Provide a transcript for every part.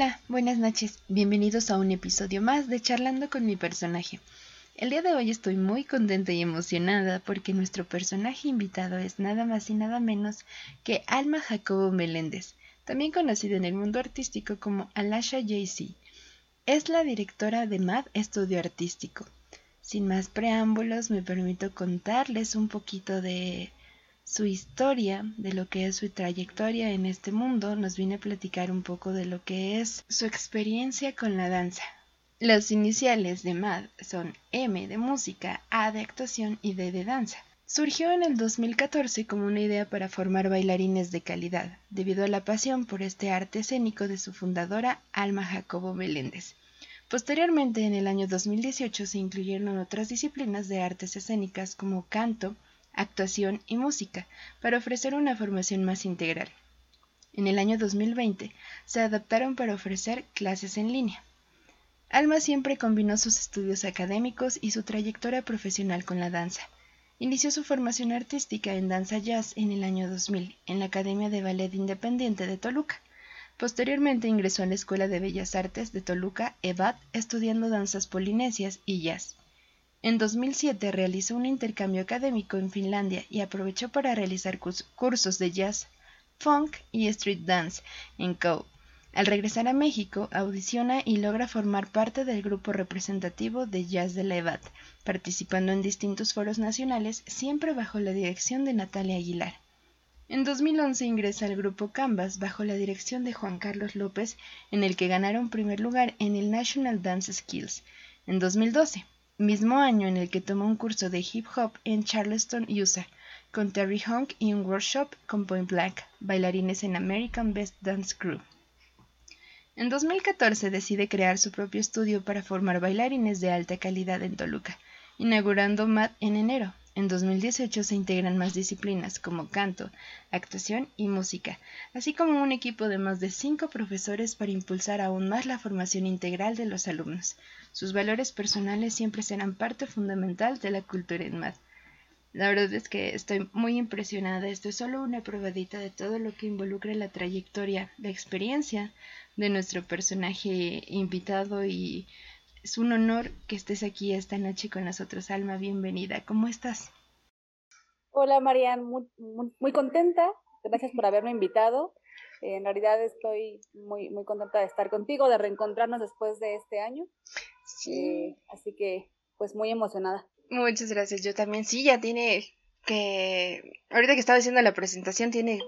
Hola, buenas noches. Bienvenidos a un episodio más de Charlando con mi personaje. El día de hoy estoy muy contenta y emocionada porque nuestro personaje invitado es nada más y nada menos que Alma Jacobo Meléndez, también conocida en el mundo artístico como Alasha JC. Es la directora de MAD Estudio Artístico. Sin más preámbulos, me permito contarles un poquito de su historia, de lo que es su trayectoria en este mundo, nos viene a platicar un poco de lo que es su experiencia con la danza. Los iniciales de MAD son M de música, A de actuación y D de danza. Surgió en el 2014 como una idea para formar bailarines de calidad, debido a la pasión por este arte escénico de su fundadora Alma Jacobo Meléndez. Posteriormente, en el año 2018, se incluyeron otras disciplinas de artes escénicas como canto, actuación y música, para ofrecer una formación más integral. En el año 2020 se adaptaron para ofrecer clases en línea. Alma siempre combinó sus estudios académicos y su trayectoria profesional con la danza. Inició su formación artística en danza jazz en el año 2000 en la Academia de Ballet Independiente de Toluca. Posteriormente ingresó a la Escuela de Bellas Artes de Toluca, EVAT, estudiando danzas polinesias y jazz. En 2007 realizó un intercambio académico en Finlandia y aprovechó para realizar cursos de jazz, funk y street dance en Co. Al regresar a México, audiciona y logra formar parte del grupo representativo de jazz de la EVAT, participando en distintos foros nacionales, siempre bajo la dirección de Natalia Aguilar. En 2011 ingresa al grupo Canvas bajo la dirección de Juan Carlos López, en el que ganaron primer lugar en el National Dance Skills. En 2012 mismo año en el que tomó un curso de hip hop en Charleston, USA, con Terry Honk y un workshop con Point Blank, bailarines en American Best Dance Crew. En 2014 decide crear su propio estudio para formar bailarines de alta calidad en Toluca, inaugurando MAD en enero, en 2018 se integran más disciplinas como canto, actuación y música, así como un equipo de más de cinco profesores para impulsar aún más la formación integral de los alumnos. Sus valores personales siempre serán parte fundamental de la cultura en MAD. La verdad es que estoy muy impresionada. Esto es solo una probadita de todo lo que involucra la trayectoria, la experiencia de nuestro personaje invitado y es un honor que estés aquí esta noche con nosotros, Alma. Bienvenida. ¿Cómo estás? Hola, Marian. Muy, muy, contenta. Gracias por haberme invitado. en realidad estoy muy, muy contenta de estar contigo, de reencontrarnos después de este año. Sí. Eh, así que, pues muy emocionada. Muchas gracias. Yo también. Sí, ya tiene que. Ahorita que estaba haciendo la presentación, tiene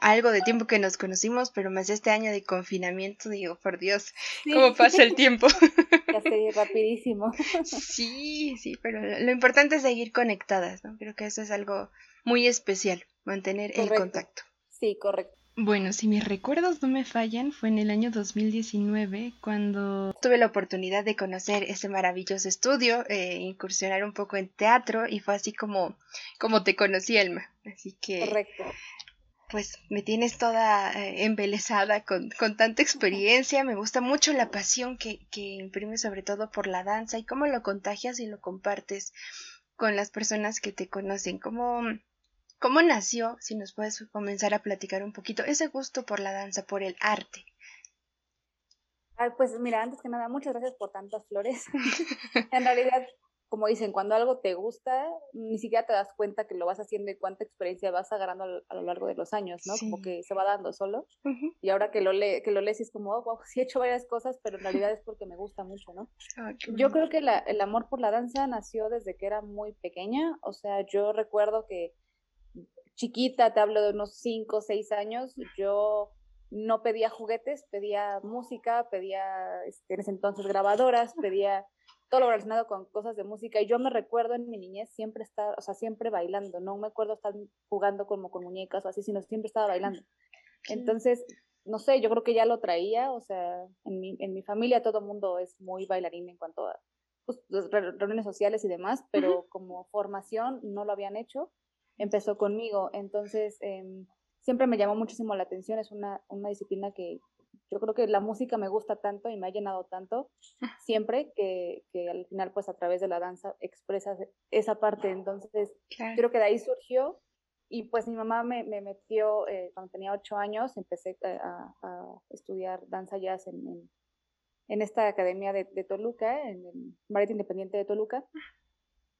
algo de tiempo que nos conocimos, pero más este año de confinamiento, digo, por Dios, cómo pasa el tiempo. Ya sé, rapidísimo. Sí, sí, pero lo importante es seguir conectadas, ¿no? Creo que eso es algo muy especial, mantener el contacto. Sí, correcto. Bueno, si mis recuerdos no me fallan, fue en el año 2019 cuando tuve la oportunidad de conocer ese maravilloso estudio, eh, incursionar un poco en teatro y fue así como, como te conocí, Elma. Así que Correcto pues me tienes toda eh, embelesada con, con, tanta experiencia. Me gusta mucho la pasión que, que sobre todo por la danza y cómo lo contagias y lo compartes con las personas que te conocen. ¿Cómo, cómo nació, si nos puedes comenzar a platicar un poquito, ese gusto por la danza, por el arte? Ay, pues mira, antes que nada, muchas gracias por tantas flores. en realidad, como dicen, cuando algo te gusta, ni siquiera te das cuenta que lo vas haciendo y cuánta experiencia vas agarrando a lo largo de los años, ¿no? Como que se va dando solo. Y ahora que lo, le que lo lees es como, oh, wow, sí he hecho varias cosas, pero en realidad es porque me gusta mucho, ¿no? yo creo que la, el amor por la danza nació desde que era muy pequeña. O sea, yo recuerdo que chiquita, te hablo de unos 5 o 6 años, yo no pedía juguetes, pedía música, pedía este, en ese entonces grabadoras, pedía todo lo relacionado con cosas de música. Y yo me recuerdo en mi niñez siempre estar, o sea, siempre bailando. No me acuerdo estar jugando como con muñecas o así, sino siempre estaba bailando. Entonces, no sé, yo creo que ya lo traía, o sea, en mi, en mi familia todo el mundo es muy bailarín en cuanto a pues, reuniones sociales y demás, pero como formación no lo habían hecho, empezó conmigo. Entonces, em, siempre me llamó muchísimo la atención, es una, una disciplina que, yo creo que la música me gusta tanto y me ha llenado tanto siempre que, que al final pues a través de la danza expresas esa parte. Entonces creo que de ahí surgió y pues mi mamá me, me metió, eh, cuando tenía ocho años, empecé a, a estudiar danza jazz en, en, en, esta academia de, de Toluca, en el Ballet Independiente de Toluca.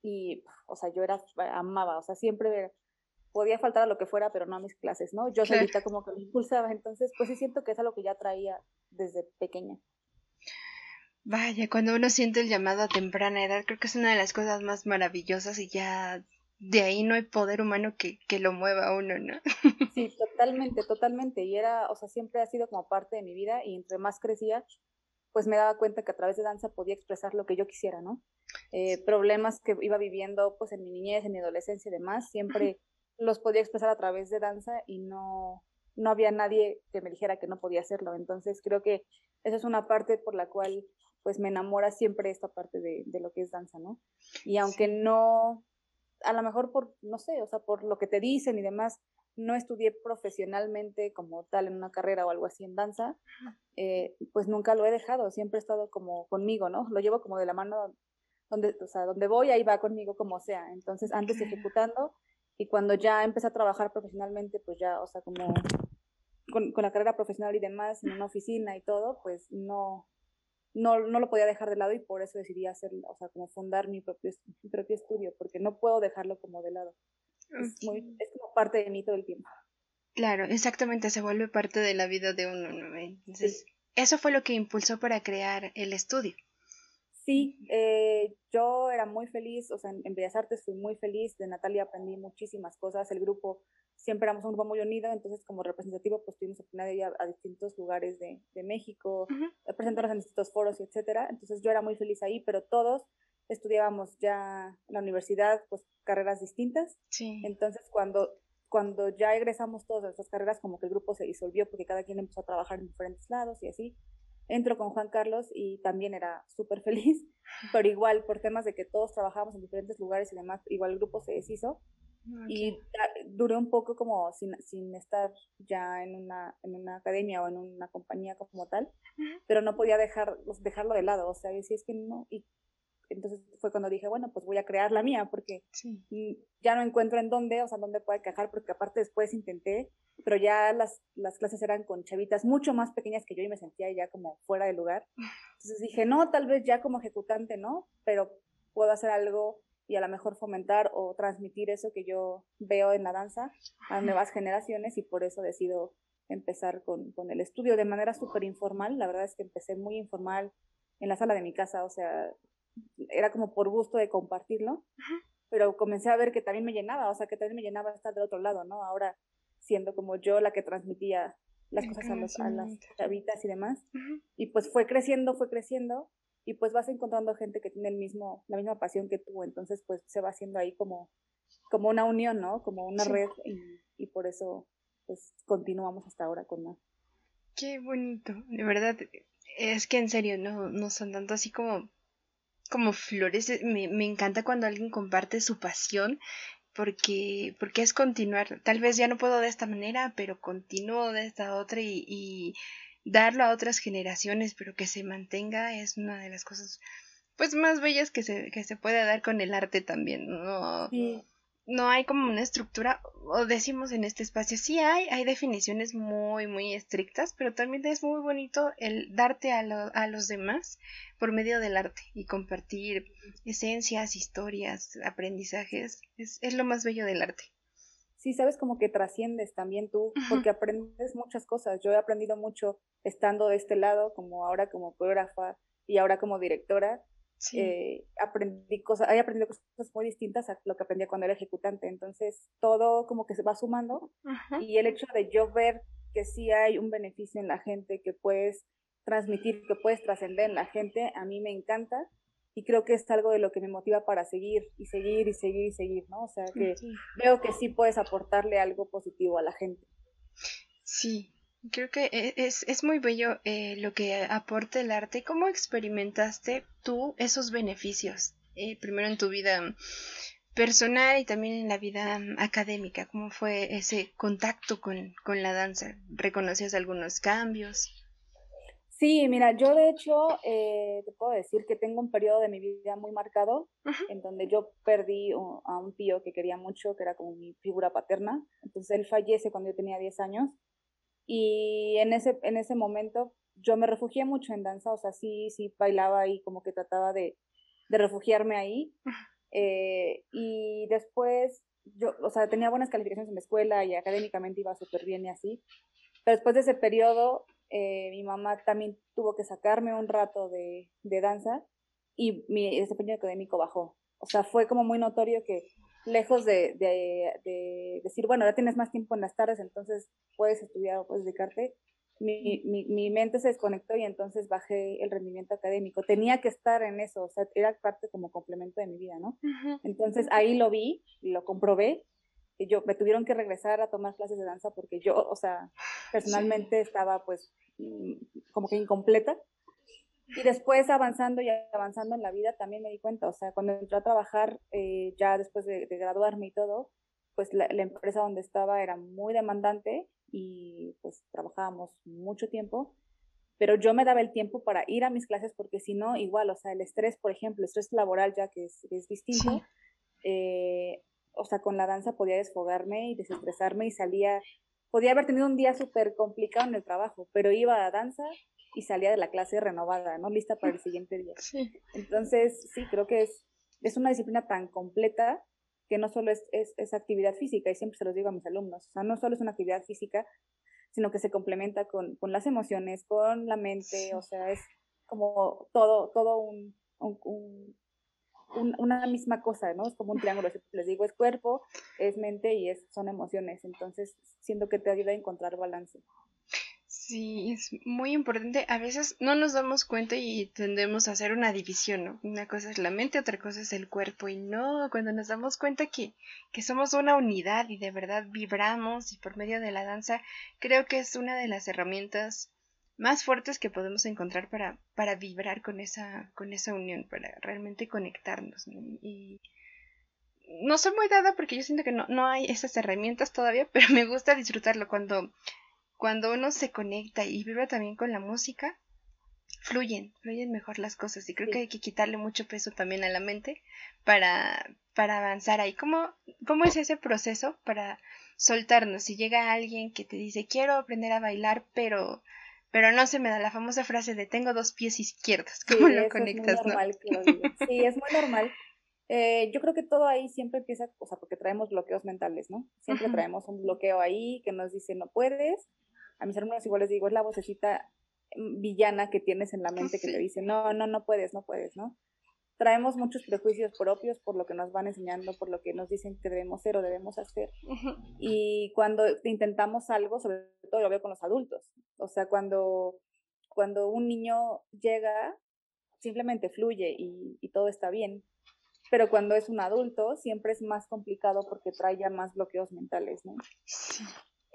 Y, o sea, yo era, amaba, o sea, siempre podía faltar a lo que fuera, pero no a mis clases, ¿no? Yo solita como que me impulsaba, entonces, pues sí siento que es algo que ya traía desde pequeña. Vaya, cuando uno siente el llamado a temprana edad, creo que es una de las cosas más maravillosas y ya de ahí no hay poder humano que, que lo mueva a uno, ¿no? Sí, totalmente, totalmente. Y era, o sea, siempre ha sido como parte de mi vida y entre más crecía, pues me daba cuenta que a través de danza podía expresar lo que yo quisiera, ¿no? Eh, problemas que iba viviendo pues en mi niñez, en mi adolescencia y demás, siempre los podía expresar a través de danza y no, no había nadie que me dijera que no podía hacerlo. Entonces creo que esa es una parte por la cual pues me enamora siempre esta parte de, de lo que es danza, ¿no? Y aunque no a lo mejor por, no sé, o sea, por lo que te dicen y demás, no estudié profesionalmente como tal en una carrera o algo así en danza, eh, pues nunca lo he dejado, siempre he estado como conmigo, ¿no? Lo llevo como de la mano, donde, o sea, donde voy, ahí va conmigo como sea. Entonces, antes ejecutando y cuando ya empecé a trabajar profesionalmente, pues ya, o sea, como con, con la carrera profesional y demás, en una oficina y todo, pues no, no, no lo podía dejar de lado y por eso decidí hacer, o sea, como fundar mi propio, mi propio estudio, porque no puedo dejarlo como de lado. Es, muy, es como parte de mí todo el tiempo. Claro, exactamente, se vuelve parte de la vida de uno, ¿no? Entonces, eso fue lo que impulsó para crear el estudio. Sí, eh, yo era muy feliz, o sea, en, Bellas Artes fui muy feliz, de Natalia aprendí muchísimas cosas, el grupo, siempre éramos un grupo muy unido, entonces como representativo pues tuvimos oportunidad de ir a, distintos lugares de, de México, uh presentarnos en distintos foros y etcétera, entonces yo era muy feliz ahí, pero todos estudiábamos ya en la universidad pues carreras distintas, sí. entonces cuando cuando ya egresamos todas nuestras carreras como que el grupo se disolvió porque cada quien empezó a trabajar en diferentes lados y así, entro con Juan Carlos y también era súper feliz, pero igual por temas de que todos trabajábamos en diferentes lugares y demás, igual el grupo se deshizo. Y duré un poco como sin, sin estar ya en una, en una academia o en una compañía como tal, pero no podía dejar, dejarlo de lado, o sea, si es que no, y entonces fue cuando dije, bueno, pues voy a crear la mía, porque ya no encuentro en dónde, o sea, dónde puede quejar, porque aparte después intenté, pero ya las, las clases eran con chavitas mucho más pequeñas que yo y me sentía ya como fuera de lugar. Entonces dije, no, tal vez ya como ejecutante, ¿no? Pero puedo hacer algo y a lo mejor fomentar o transmitir eso que yo veo en la danza a nuevas generaciones y por eso decido empezar con, con el estudio de manera súper informal. La verdad es que empecé muy informal en la sala de mi casa, o sea, era como por gusto de compartirlo, pero comencé a ver que también me llenaba, o sea, que también me llenaba estar del otro lado, ¿no? Ahora siendo como yo la que transmitía las cosas a, las chavitas y demás. Y pues fue creciendo, fue creciendo, y pues vas encontrando gente que tiene el mismo, la misma pasión que tú, entonces pues se va haciendo ahí como, como una unión, ¿no? Como una red, y, y por eso pues continuamos hasta ahora con más. Qué bonito, de verdad, es que en serio, no, no son tanto así como como flores. Eh, me, me encanta cuando alguien comparte su pasión porque, porque es continuar. Tal vez ya no puedo de esta manera, pero continúo de esta otra y, y darlo a otras generaciones, pero que se mantenga es una de las cosas pues más bellas que se, que se puede dar con el arte también. ¿no? Sí no hay como una estructura, o decimos en este espacio, sí hay, hay definiciones muy, muy estrictas, pero también es muy bonito el darte a, a los demás por medio del arte y compartir esencias, historias, aprendizajes, es, es lo más bello del arte. Sí, sabes como que trasciendes también tú, porque aprendes muchas cosas. Yo he aprendido mucho estando de este lado, como ahora como coreógrafa y ahora como directora, eh, aprendí cosas, he aprendido cosas muy distintas a lo que aprendía cuando era ejecutante. Entonces, todo como que se va sumando y el hecho de yo ver que sí hay un beneficio en la gente, que puedes transmitir, que puedes trascender en la gente, a mí me encanta y creo que es algo de lo que me motiva para seguir y seguir y seguir y seguir, ¿no? O sea, que veo que sí puedes aportarle algo positivo a la gente. Sí, Creo que e, es, es muy bello eh, lo que aporta el arte. ¿Cómo experimentaste tú esos beneficios? Eh, primero en tu vida personal y también en la vida académica. ¿Cómo fue ese contacto con, con la danza? ¿Reconocías algunos cambios? Sí, mira, yo de hecho eh, te puedo decir que tengo un periodo de mi vida muy marcado en donde yo perdí a un tío que quería mucho, que era como mi figura paterna. Entonces él fallece cuando yo tenía 10 años y en ese, en ese momento yo me refugié mucho en danza, o sea, sí, sí bailaba y como que trataba de, de refugiarme ahí. Eh, y después yo, o sea, tenía buenas calificaciones en la escuela y académicamente iba súper bien y así. Pero después de ese periodo eh, mi mamá también tuvo que sacarme un rato de, de danza y mi desempeño académico bajó. O sea, fue como muy notorio que lejos de, de, de, decir, bueno, ya tienes más tiempo en las tardes, entonces puedes estudiar o puedes dedicarte, mi, mi, mi, mente se desconectó y entonces bajé el rendimiento académico. Tenía que estar en eso, o sea, era parte como complemento de mi vida, ¿no? Entonces ahí lo vi, lo comprobé yo me tuvieron que regresar a tomar clases de danza porque yo, o sea, personalmente estaba pues mm, como que incompleta. Y después avanzando y avanzando en la vida también me di cuenta, o sea, cuando entré a trabajar eh, ya después de, graduarme y todo, pues la, empresa donde estaba era muy demandante y pues trabajábamos mucho tiempo, pero yo me daba el tiempo para ir a mis clases porque si no, igual, o sea, el estrés, por ejemplo, el estrés laboral ya que es, es distinto, eh, o sea, con la danza podía desfogarme y desestresarme y salía, podía haber tenido un día súper complicado en el trabajo, pero iba a danza y salía de la clase renovada, ¿no? Lista para el siguiente día. Entonces, sí, creo que es, es una disciplina tan completa que no solo es, es, actividad física, y siempre se los digo a mis alumnos, o sea, no solo es una actividad física, sino que se complementa con, con las emociones, con la mente, o sea, es como todo, todo un, un, una misma cosa, ¿no? Es como un triángulo, les digo, es cuerpo, es mente y es, son emociones, entonces siento que te ayuda a encontrar balance. Sí, es muy importante. A veces no nos damos cuenta y tendemos a hacer una división, ¿no? Una cosa es la mente, otra cosa es el cuerpo. Y no, cuando nos damos cuenta que, que somos una unidad y de verdad vibramos y por medio de la danza, creo que es una de las herramientas más fuertes que podemos encontrar para, para vibrar con esa, con esa unión, para realmente conectarnos. Y no soy muy dada porque yo siento que no, no hay esas herramientas todavía, pero me gusta disfrutarlo cuando, cuando uno se conecta y vibra también con la música. Fluyen, fluyen mejor las cosas y creo que hay que quitarle mucho peso también a la mente para, para avanzar ahí. ¿Cómo, ¿Cómo es ese proceso para soltarnos? Si llega alguien que te dice quiero aprender a bailar, pero pero no se me da la famosa frase de tengo dos pies izquierdos. ¿Cómo lo conectas? Es normal Sí, es muy normal. Eh, yo creo que todo ahí siempre empieza, o sea, porque traemos bloqueos mentales, ¿no? Siempre traemos un bloqueo ahí que nos dice no puedes. A mis hermanos igual les digo, es la vocecita mm, villana que tienes en la mente que te dice, no, no, no puedes, no puedes, ¿no? traemos muchos prejuicios propios por lo que nos van enseñando, por lo que nos dicen que debemos ser o debemos hacer. Y cuando intentamos algo, sobre todo lo veo con los adultos, o sea, cuando, cuando un niño llega, simplemente fluye y, todo está bien. Pero cuando es un adulto, siempre es más complicado porque trae ya más bloqueos mentales, ¿no?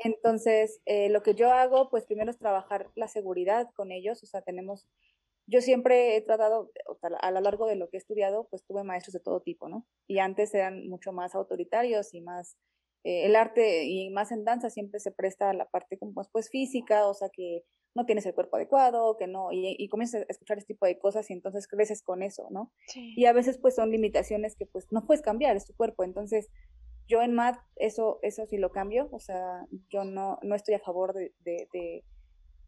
Entonces, eh, lo que yo hago, pues primero es trabajar la seguridad con ellos, o sea, tenemos yo siempre he tratado, a lo largo de lo que he estudiado, pues tuve maestros de todo tipo, ¿no? Y antes eran mucho más autoritarios y más, eh, el arte y más en danza siempre se presta a la parte como pues física, o sea que no tienes el cuerpo adecuado, que no, y, y comienzas a escuchar este tipo de cosas y entonces creces con eso, ¿no? Y a veces pues son limitaciones que pues no puedes cambiar, es tu cuerpo, entonces yo en MAD eso, eso sí lo cambio, o sea, yo no, no estoy a favor de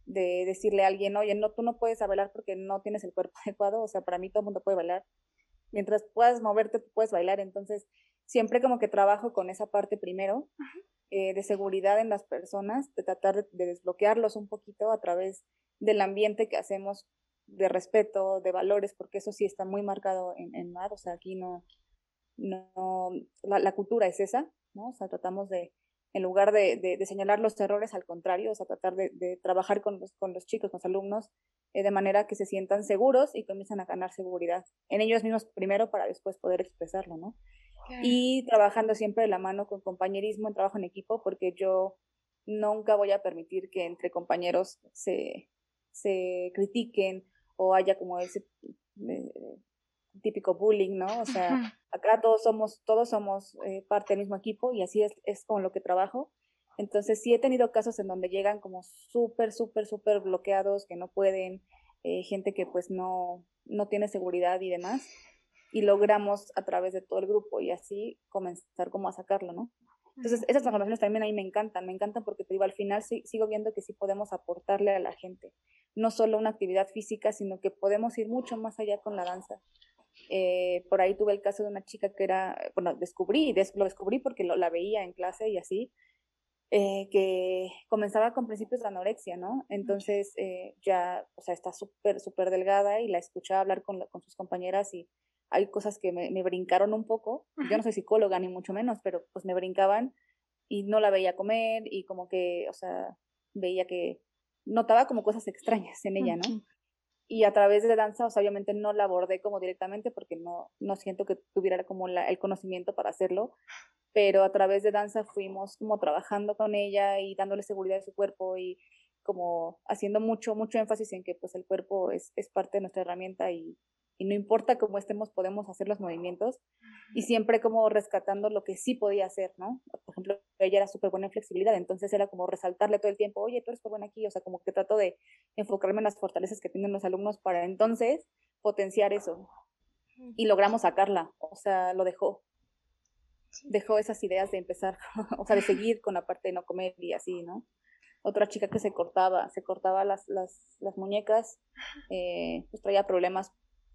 de decirle a alguien, oye, no, tú no puedes bailar porque no tienes el cuerpo adecuado, o sea, para mí todo el mundo puede bailar. Mientras puedas moverte, puedes bailar. Entonces, siempre como que trabajo con esa parte primero, eh, de seguridad en las personas, de tratar de, desbloquearlos un poquito a través del ambiente que hacemos de respeto, de valores, porque eso sí está muy marcado en, en MAD, o sea, aquí no, no, la, la cultura es esa, ¿no? O sea, tratamos de, en lugar de, de, señalar los errores, al contrario, o sea, tratar de, trabajar con los, con los chicos, con los alumnos, eh, de manera que se sientan seguros y comienzan a ganar seguridad en ellos mismos primero para después poder expresarlo, ¿no? Y trabajando siempre de la mano con compañerismo, en trabajo en equipo, porque yo nunca voy a permitir que entre compañeros se, se critiquen o haya como ese eh, típico bullying, ¿no? O sea, acá todos somos, todos somos eh, parte del mismo equipo y así es, es con lo que trabajo. Entonces sí he tenido casos en donde llegan como súper, súper, súper bloqueados, que no pueden, eh, gente que pues no, no tiene seguridad y demás, y logramos a través de todo el grupo y así comenzar como a sacarlo, ¿no? Entonces, esas transformaciones también a mí me encantan, me encantan porque te digo, al final sí, sigo viendo que sí podemos aportarle a la gente, no solo una actividad física, sino que podemos ir mucho más allá con la danza. Eh, por ahí tuve el caso de una chica que era, bueno, descubrí, lo descubrí porque lo, la veía en clase y así, eh, que comenzaba con principios de anorexia, ¿no? Entonces eh, ya, o sea, está súper, súper delgada y la escuchaba hablar con, con, sus compañeras y hay cosas que me, me brincaron un poco. Yo no soy psicóloga ni mucho menos, pero pues me brincaban y no la veía comer y como que, o sea, veía que notaba como cosas extrañas en ella, ¿no? Y a través de danza, o sea, obviamente no la abordé como directamente porque no, no siento que tuviera como la, el conocimiento para hacerlo, pero a través de danza fuimos como trabajando con ella y dándole seguridad a su cuerpo y como haciendo mucho, mucho énfasis en que pues el cuerpo es, es parte de nuestra herramienta y, y no importa cómo estemos, podemos hacer los movimientos y siempre como rescatando lo que sí podía hacer, ¿no? Por ejemplo, ella era súper buena en flexibilidad, entonces era como resaltarle todo el tiempo, oye, tú eres súper buena aquí, o sea, como que trato de enfocarme en las fortalezas que tienen los alumnos para entonces potenciar eso. Y logramos sacarla, o sea, lo dejó, dejó esas ideas de empezar, o sea, de seguir con la parte de no comer y así, ¿no? Otra chica que se cortaba, se cortaba las, las, las muñecas, eh, pues traía problemas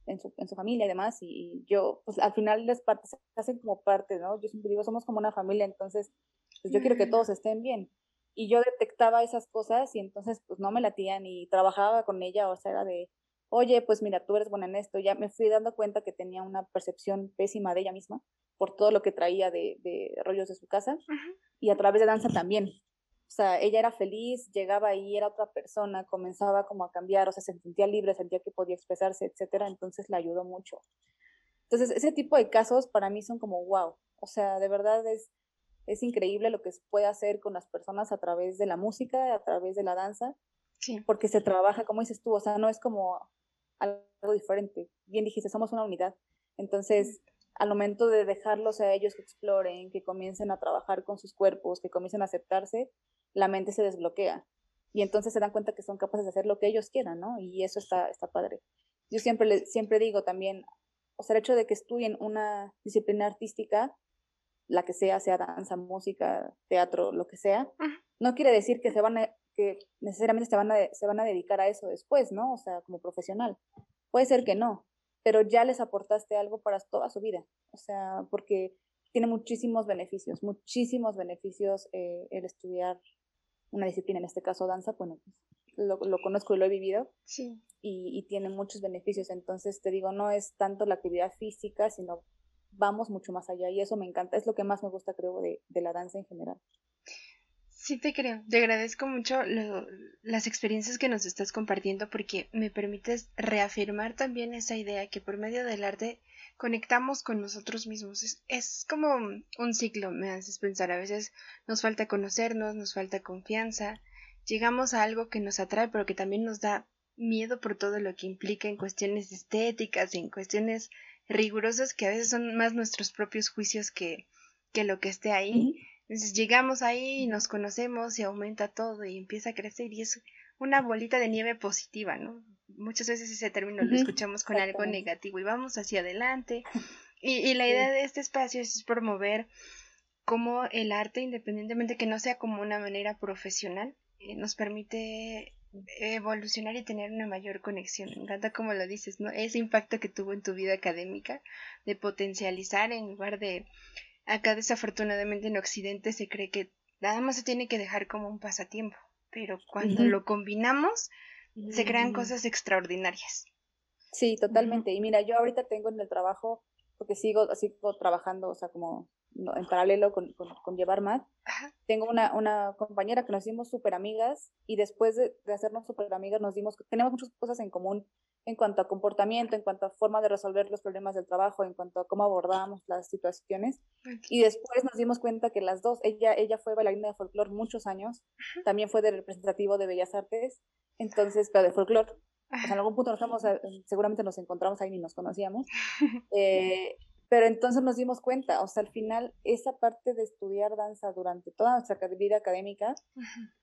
en su, en su familia y demás, y, yo, pues al final las partes se hacen como parte, ¿no? Yo siempre digo, somos como una familia, entonces, pues yo quiero que todos estén bien. Y yo detectaba esas cosas y entonces, pues no me latían y trabajaba con ella, o sea, era de, oye, pues mira, tú eres buena en esto, ya me fui dando cuenta que tenía una percepción pésima de ella misma por todo lo que traía de, de rollos de su casa y a través de danza también. O sea, ella era feliz, llegaba ahí, era otra persona, comenzaba como a cambiar, o sea, se sentía libre, sentía que podía expresarse, etcétera, entonces le ayudó mucho. Entonces, ese tipo de casos para mí son como wow, o sea, de verdad es, es increíble lo que se puede hacer con las personas a través de la música, a través de la danza, sí. porque se trabaja, como dices tú, o sea, no es como algo diferente. Bien dijiste, somos una unidad. Entonces, al momento de dejarlos a ellos que exploren, que comiencen a trabajar con sus cuerpos, que comiencen a aceptarse, la mente se desbloquea. Y entonces se dan cuenta que son capaces de hacer lo que ellos quieran, ¿no? Y eso está, está padre. Yo siempre, siempre digo también, o sea, el hecho de que estudien una disciplina artística, la que sea, sea danza, música, teatro, lo que sea, no quiere decir que se van a, que necesariamente se van, a, se van a dedicar a eso después, ¿no? O sea, como profesional. Puede ser que no, pero ya les aportaste algo para toda su vida. O sea, porque tiene muchísimos beneficios, muchísimos beneficios eh, el estudiar una disciplina, en este caso danza, bueno, lo, lo, conozco y lo he vivido sí. y, y, tiene muchos beneficios. Entonces, te digo, no es tanto la actividad física, sino vamos mucho más allá y eso me encanta, es lo que más me gusta, creo, de, de la danza en general. Sí, te creo. Te agradezco mucho lo, las experiencias que nos estás compartiendo porque me permites reafirmar también esa idea que por medio del arte conectamos con nosotros mismos. Es, es, como un ciclo, me haces pensar. A veces nos falta conocernos, nos falta confianza, llegamos a algo que nos atrae, pero que también nos da miedo por todo lo que implica en cuestiones estéticas, en cuestiones rigurosas que a veces son más nuestros propios juicios que, que lo que esté ahí. Entonces llegamos ahí y nos conocemos y aumenta todo y empieza a crecer y es una bolita de nieve positiva, ¿no? Muchas veces ese término lo escuchamos con algo negativo y vamos hacia adelante. Y, y la idea de este espacio es promover cómo el arte, independientemente que no sea como una manera profesional, eh, nos permite evolucionar y tener una mayor conexión. Me encanta como lo dices, ¿no? Ese impacto que tuvo en tu vida académica, de potencializar en lugar de Acá desafortunadamente en Occidente se cree que nada más se tiene que dejar como un pasatiempo, pero cuando lo combinamos se crean cosas extraordinarias. Sí, totalmente. Y mira, yo ahorita tengo en el trabajo, porque sigo, sigo trabajando, o sea, como en paralelo con, con, llevar más, tengo una, una compañera que nos dimos súper amigas y después de, de hacernos súper amigas nos dimos, tenemos muchas cosas en común en cuanto a comportamiento, en cuanto a forma de resolver los problemas del trabajo, en cuanto a cómo abordamos las situaciones. Y después nos dimos cuenta que las dos, ella, ella fue bailarina de folclore muchos años, también fue de representativo de Bellas Artes, entonces, pero de folclore. O sea, en algún punto nos seguramente nos encontramos ahí y nos conocíamos. Eh, Pero entonces nos dimos cuenta, o sea, al final esa parte de estudiar danza durante toda nuestra vida académica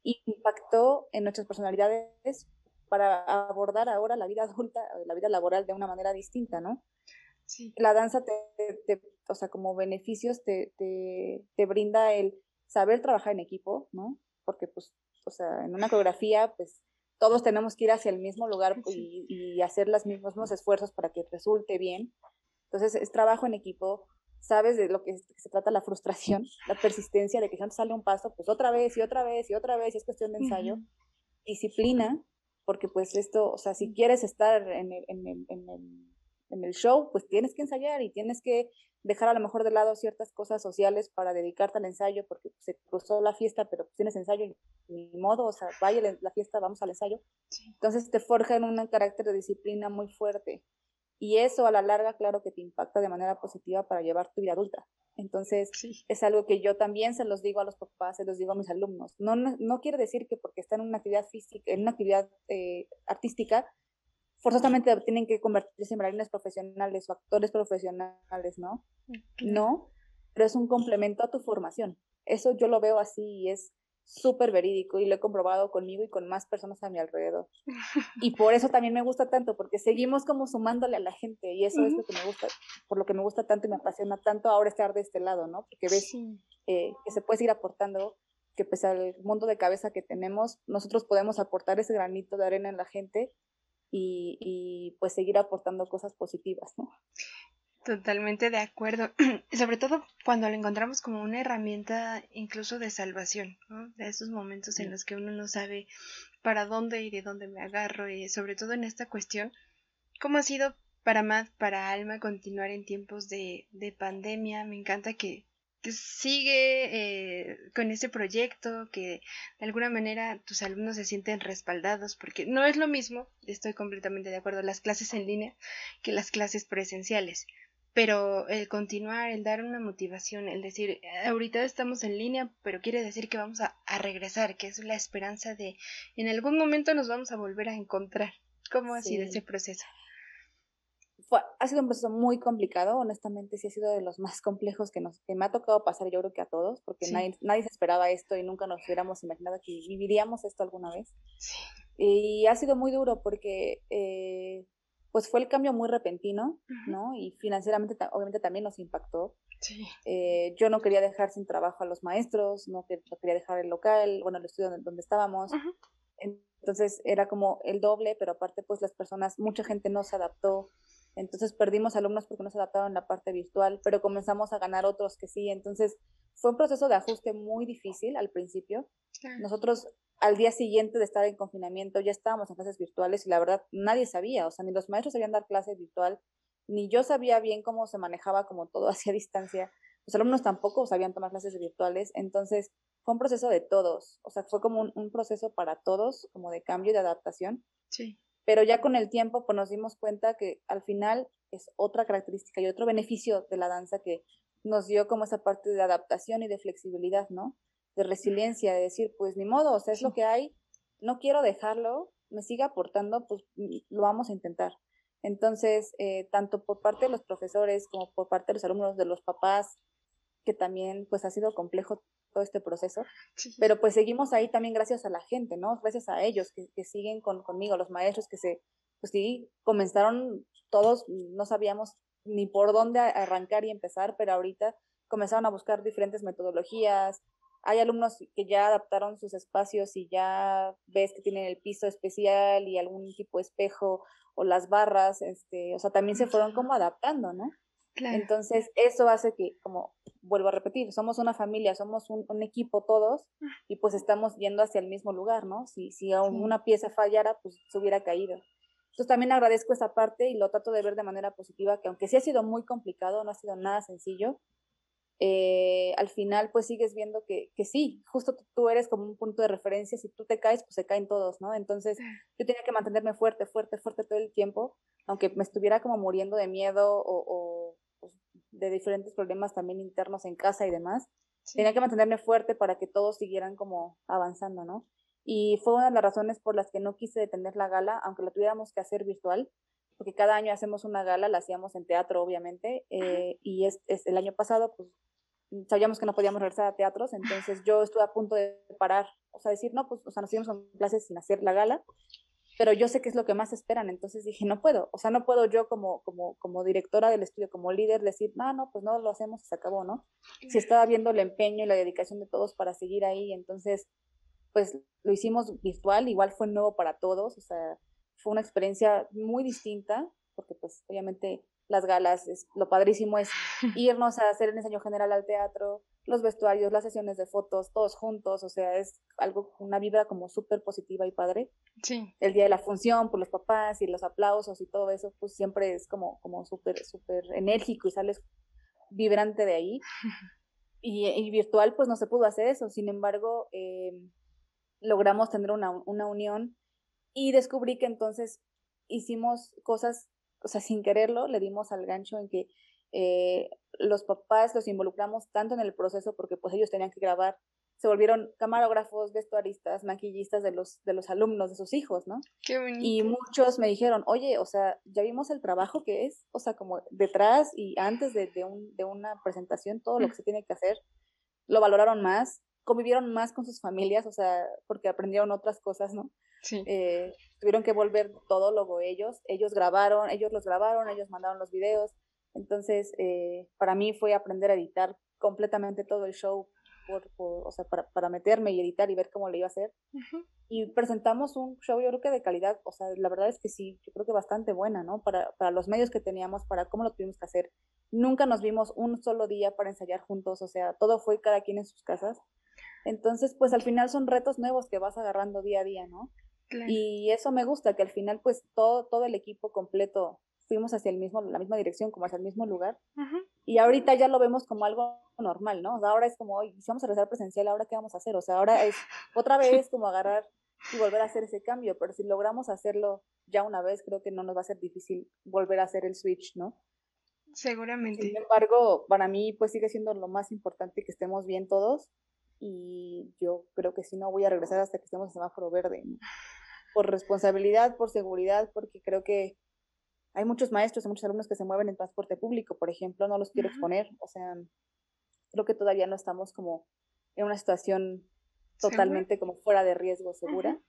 impactó en nuestras personalidades para abordar ahora la vida adulta, la vida laboral de una manera distinta, ¿no? Sí. La danza te, o sea, como beneficios te, te, brinda el saber trabajar en equipo, ¿no? Porque, pues, o sea, en una coreografía, pues, todos tenemos que ir hacia el mismo lugar y, y hacer los mismos esfuerzos para que resulte bien. Entonces, es trabajo en equipo, sabes de lo que se trata la frustración, la persistencia de que si no sale un paso, pues otra vez y otra vez y otra vez, y es cuestión de ensayo, disciplina, porque pues esto, o sea, si quieres estar en el, en el, en el, en el show, pues tienes que ensayar y tienes que dejar a lo mejor de lado ciertas cosas sociales para dedicarte al ensayo, porque pues, se cruzó la fiesta, pero pues, tienes ensayo y ni modo, o sea, vaya la fiesta, vamos al ensayo. Entonces te forja en un carácter de disciplina muy fuerte. Y eso a la larga, claro que te impacta de manera positiva para llevar tu vida adulta. Entonces, es algo que yo también se los digo a los papás, se los digo a mis alumnos. No, no, quiere decir que porque están en una actividad física, en una actividad eh, artística, forzosamente tienen que convertirse en bailarines profesionales o actores profesionales, ¿no? No, pero es un complemento a tu formación. Eso yo lo veo así y es súper verídico y lo he comprobado conmigo y con más personas a mi alrededor. Y por eso también me gusta tanto, porque seguimos como sumándole a la gente y eso es lo que me gusta, por lo que me gusta tanto y me apasiona tanto ahora estar de este lado, ¿no? Porque ves eh, que se puede seguir aportando, que pese al mundo de cabeza que tenemos, nosotros podemos aportar ese granito de arena en la gente y, y pues seguir aportando cosas positivas, ¿no? Totalmente de acuerdo. Sobre todo cuando lo encontramos como una herramienta incluso de salvación, ¿no? De esos momentos en los que uno no sabe para dónde y de dónde me agarro y sobre todo en esta cuestión, ¿cómo ha sido para Matt, para Alma continuar en tiempos de, de pandemia? Me encanta que, que sigue eh, con ese proyecto, que de alguna manera tus alumnos se sienten respaldados, porque no es lo mismo, estoy completamente de acuerdo, las clases en línea que las clases presenciales pero el continuar, el dar una motivación, el decir, ahorita estamos en línea, pero quiere decir que vamos a, regresar, que es la esperanza de en algún momento nos vamos a volver a encontrar. ¿Cómo ha sido ese proceso? ha sido un proceso muy complicado, honestamente sí ha sido de los más complejos que, nos, que me ha tocado pasar yo creo que a todos, porque nadie, nadie se esperaba esto y nunca nos hubiéramos imaginado que viviríamos esto alguna vez. Sí. Y ha sido muy duro porque eh, pues fue el cambio muy repentino, ¿no? Y financieramente obviamente también nos impactó. Sí. Eh, yo no quería dejar sin trabajo a los maestros, no, quería dejar el local, bueno, el estudio donde, estábamos. Entonces era como el doble, pero aparte pues las personas, mucha gente no se adaptó. Entonces perdimos alumnos porque no se adaptaron en la parte virtual, pero comenzamos a ganar otros que sí. Entonces fue un proceso de ajuste muy difícil al principio. Nosotros al día siguiente de estar en confinamiento ya estábamos en clases virtuales y la verdad nadie sabía, o sea, ni los maestros sabían dar clase virtual, ni yo sabía bien cómo se manejaba como todo hacia distancia. Los alumnos tampoco sabían tomar clases virtuales, entonces fue un proceso de todos, o sea, fue como un, proceso para todos, como de cambio y de adaptación. Sí. Pero ya con el tiempo, pues nos dimos cuenta que al final es otra característica y otro beneficio de la danza que nos dio como esa parte de adaptación y de flexibilidad, ¿no? de resiliencia, de decir, pues ni modo, o sea, es lo que hay, no quiero dejarlo, me sigue aportando, pues mm, lo vamos a intentar. Entonces, eh, tanto por parte de los profesores como por parte de los alumnos, de los papás, que también pues ha sido complejo todo este proceso, pero pues seguimos ahí también gracias a la gente, ¿no? Gracias a ellos que, que siguen con, conmigo, los maestros que se, pues sí, comenzaron todos, no sabíamos ni por dónde arrancar y empezar, pero ahorita comenzaron a buscar diferentes metodologías, hay alumnos que ya adaptaron sus espacios y ya ves que tienen el piso especial y algún tipo de espejo o las barras, este, o sea, también se fueron como adaptando, ¿no? Entonces, eso hace que, como vuelvo a repetir, somos una familia, somos un, equipo todos ah. y pues estamos yendo hacia el mismo lugar, ¿no? Si, si una pieza fallara, pues se hubiera caído. Entonces también agradezco esa parte y lo trato de ver de manera positiva, que aunque sí ha sido muy complicado, no ha sido nada sencillo, eh, al final pues sigues viendo que, que sí, justo tú, eres como un punto de referencia, si tú te caes, pues se caen todos, ¿no? Entonces yo tenía que mantenerme fuerte, fuerte, fuerte todo el tiempo, aunque me estuviera como muriendo de miedo o, de diferentes problemas también internos en casa y demás, tenía que mantenerme fuerte para que todos siguieran como avanzando, ¿no? Y fue una de las razones por las que no quise detener la gala, aunque la tuviéramos que hacer virtual, porque cada año hacemos una gala, la hacíamos en teatro, obviamente, eh, y es, es, el año pasado, pues sabíamos que no podíamos regresar a teatros, entonces yo estuve a punto de parar, o sea, decir, no, pues, o sea, nos íbamos con clases sin hacer la gala, pero yo sé que es lo que más esperan, entonces dije, no puedo, o sea, no puedo yo como, como, como directora del estudio, como líder, decir, no, no, pues no lo hacemos y se acabó, ¿no? Si estaba viendo el empeño y la dedicación de todos para seguir ahí, entonces, pues lo hicimos virtual, igual fue nuevo para todos, o sea, fue una experiencia muy distinta, porque pues obviamente las galas, es, lo padrísimo es irnos a hacer el ensayo general al teatro, los vestuarios, las sesiones de fotos, todos juntos, o sea, es algo, una vibra como súper positiva y padre. Sí. El día de la función, por los papás y los aplausos y todo eso, pues siempre es como, como súper, súper enérgico y sales vibrante de ahí. Y, virtual, pues no se pudo hacer eso, sin embargo, eh, logramos tener una, una unión y descubrí que entonces hicimos cosas, o sea, sin quererlo, le dimos al gancho en que eh, los papás los involucramos tanto en el proceso porque pues ellos tenían que grabar, se volvieron camarógrafos, vestuaristas, maquillistas de los, de los alumnos, de sus hijos, ¿no? Qué bonito. Y muchos me dijeron, oye, o sea, ya vimos el trabajo que es, o sea, como detrás y antes de, de, un, de una presentación, todo lo que se tiene que hacer, lo valoraron más, convivieron más con sus familias, o sea, porque aprendieron otras cosas, ¿no? Sí. Eh, tuvieron que volver todo luego ellos, ellos grabaron, ellos los grabaron, ellos mandaron los videos, entonces, eh, para mí fue aprender a editar completamente todo el show, por, o sea, para, para, meterme y editar y ver cómo lo iba a hacer. Y presentamos un show, yo creo que de calidad, o sea, la verdad es que sí, yo creo que bastante buena, ¿no? Para, para los medios que teníamos, para cómo lo tuvimos que hacer. Nunca nos vimos un solo día para ensayar juntos, o sea, todo fue cada quien en sus casas. Entonces, pues al final son retos nuevos que vas agarrando día a día, ¿no? Y eso me gusta, que al final, pues todo, todo el equipo completo fuimos hacia el mismo, la misma dirección, como hacia el mismo lugar. Y ahorita ya lo vemos como algo normal, ¿no? O sea, ahora es como, oye, si vamos a regresar presencial, ¿ahora qué vamos a hacer? O sea, ahora es otra vez como agarrar y volver a hacer ese cambio, pero si logramos hacerlo ya una vez, creo que no nos va a ser difícil volver a hacer el switch, ¿no? Seguramente. Sin embargo, para mí, pues sigue siendo lo más importante que estemos bien todos y yo creo que si no voy a regresar hasta que estemos en semáforo verde, por responsabilidad, por seguridad, porque creo que hay muchos maestros y muchos alumnos que se mueven en transporte público, por ejemplo, no los quiero exponer, o sea, creo que todavía no estamos como en una situación totalmente como fuera de riesgo segura.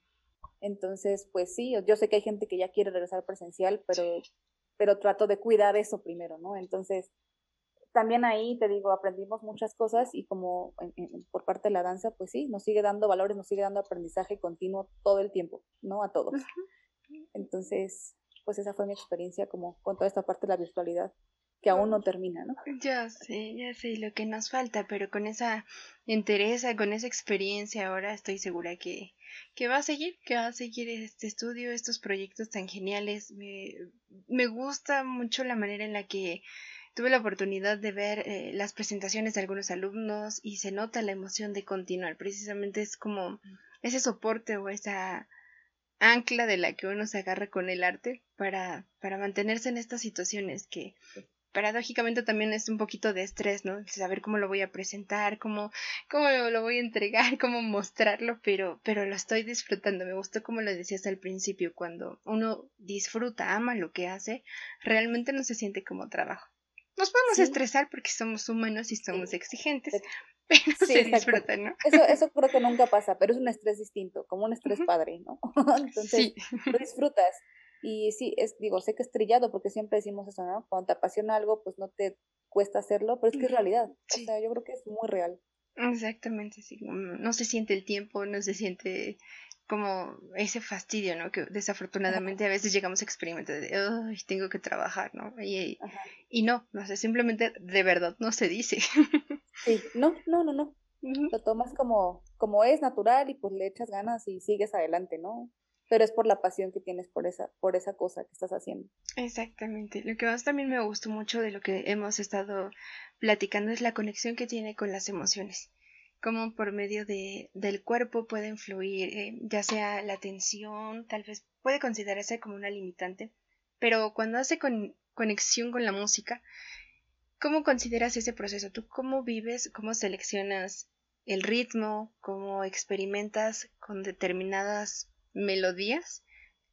Entonces, pues sí, yo sé que hay gente que ya quiere regresar presencial, pero, pero trato de cuidar eso primero, ¿no? Entonces, también ahí, te digo, aprendimos muchas cosas y como por parte de la danza, pues sí, nos sigue dando valores, nos sigue dando aprendizaje continuo todo el tiempo, ¿no? A todos. Entonces, pues esa fue mi experiencia como con toda esta parte de la virtualidad que aún no termina, ¿no? Ya sé, ya sé lo que nos falta, pero con esa entereza, con esa experiencia ahora estoy segura que, que va a seguir, que va a seguir este estudio, estos proyectos tan geniales. Me, me gusta mucho la manera en la que tuve la oportunidad de ver eh, las presentaciones de algunos alumnos y se nota la emoción de continuar. Precisamente es como ese soporte o esa ancla de la que uno se agarra con el arte para, para mantenerse en estas situaciones que paradójicamente también es un poquito de estrés, ¿no? Saber cómo lo voy a presentar, cómo, cómo lo voy a entregar, cómo mostrarlo, pero, pero lo estoy disfrutando. Me gustó como lo decías al principio, cuando uno disfruta, ama lo que hace, realmente no se siente como trabajo. Nos podemos estresar porque somos humanos y somos exigentes, pero se disfruta, ¿no? Eso, eso creo que nunca pasa, pero es un estrés distinto, como un estrés padre, ¿no? Entonces, lo disfrutas. Y sí, es, digo, sé que es trillado porque siempre decimos eso, ¿no? Cuando te apasiona algo, pues no te cuesta hacerlo, pero es que es realidad. O sea, yo creo que es muy real. Exactamente, sí. No se siente el tiempo, no se siente como ese fastidio, ¿no? Que desafortunadamente a veces llegamos a experimentar de, ay, tengo que trabajar, ¿no? Y, y no, no sé, simplemente de verdad no se dice. Sí, no, no, no, no. Lo tomas como, como es natural y pues le echas ganas y sigues adelante, ¿no? Pero es por la pasión que tienes por esa, por esa cosa que estás haciendo. Exactamente. Lo que más también me gustó mucho de lo que hemos estado platicando es la conexión que tiene con las emociones. Cómo por medio de, del cuerpo puede influir, eh, ya sea la tensión, tal vez puede considerarse como una limitante, pero cuando hace con, conexión con la música, ¿Cómo consideras ese proceso? ¿Tú cómo vives, cómo seleccionas el ritmo, cómo experimentas con determinadas melodías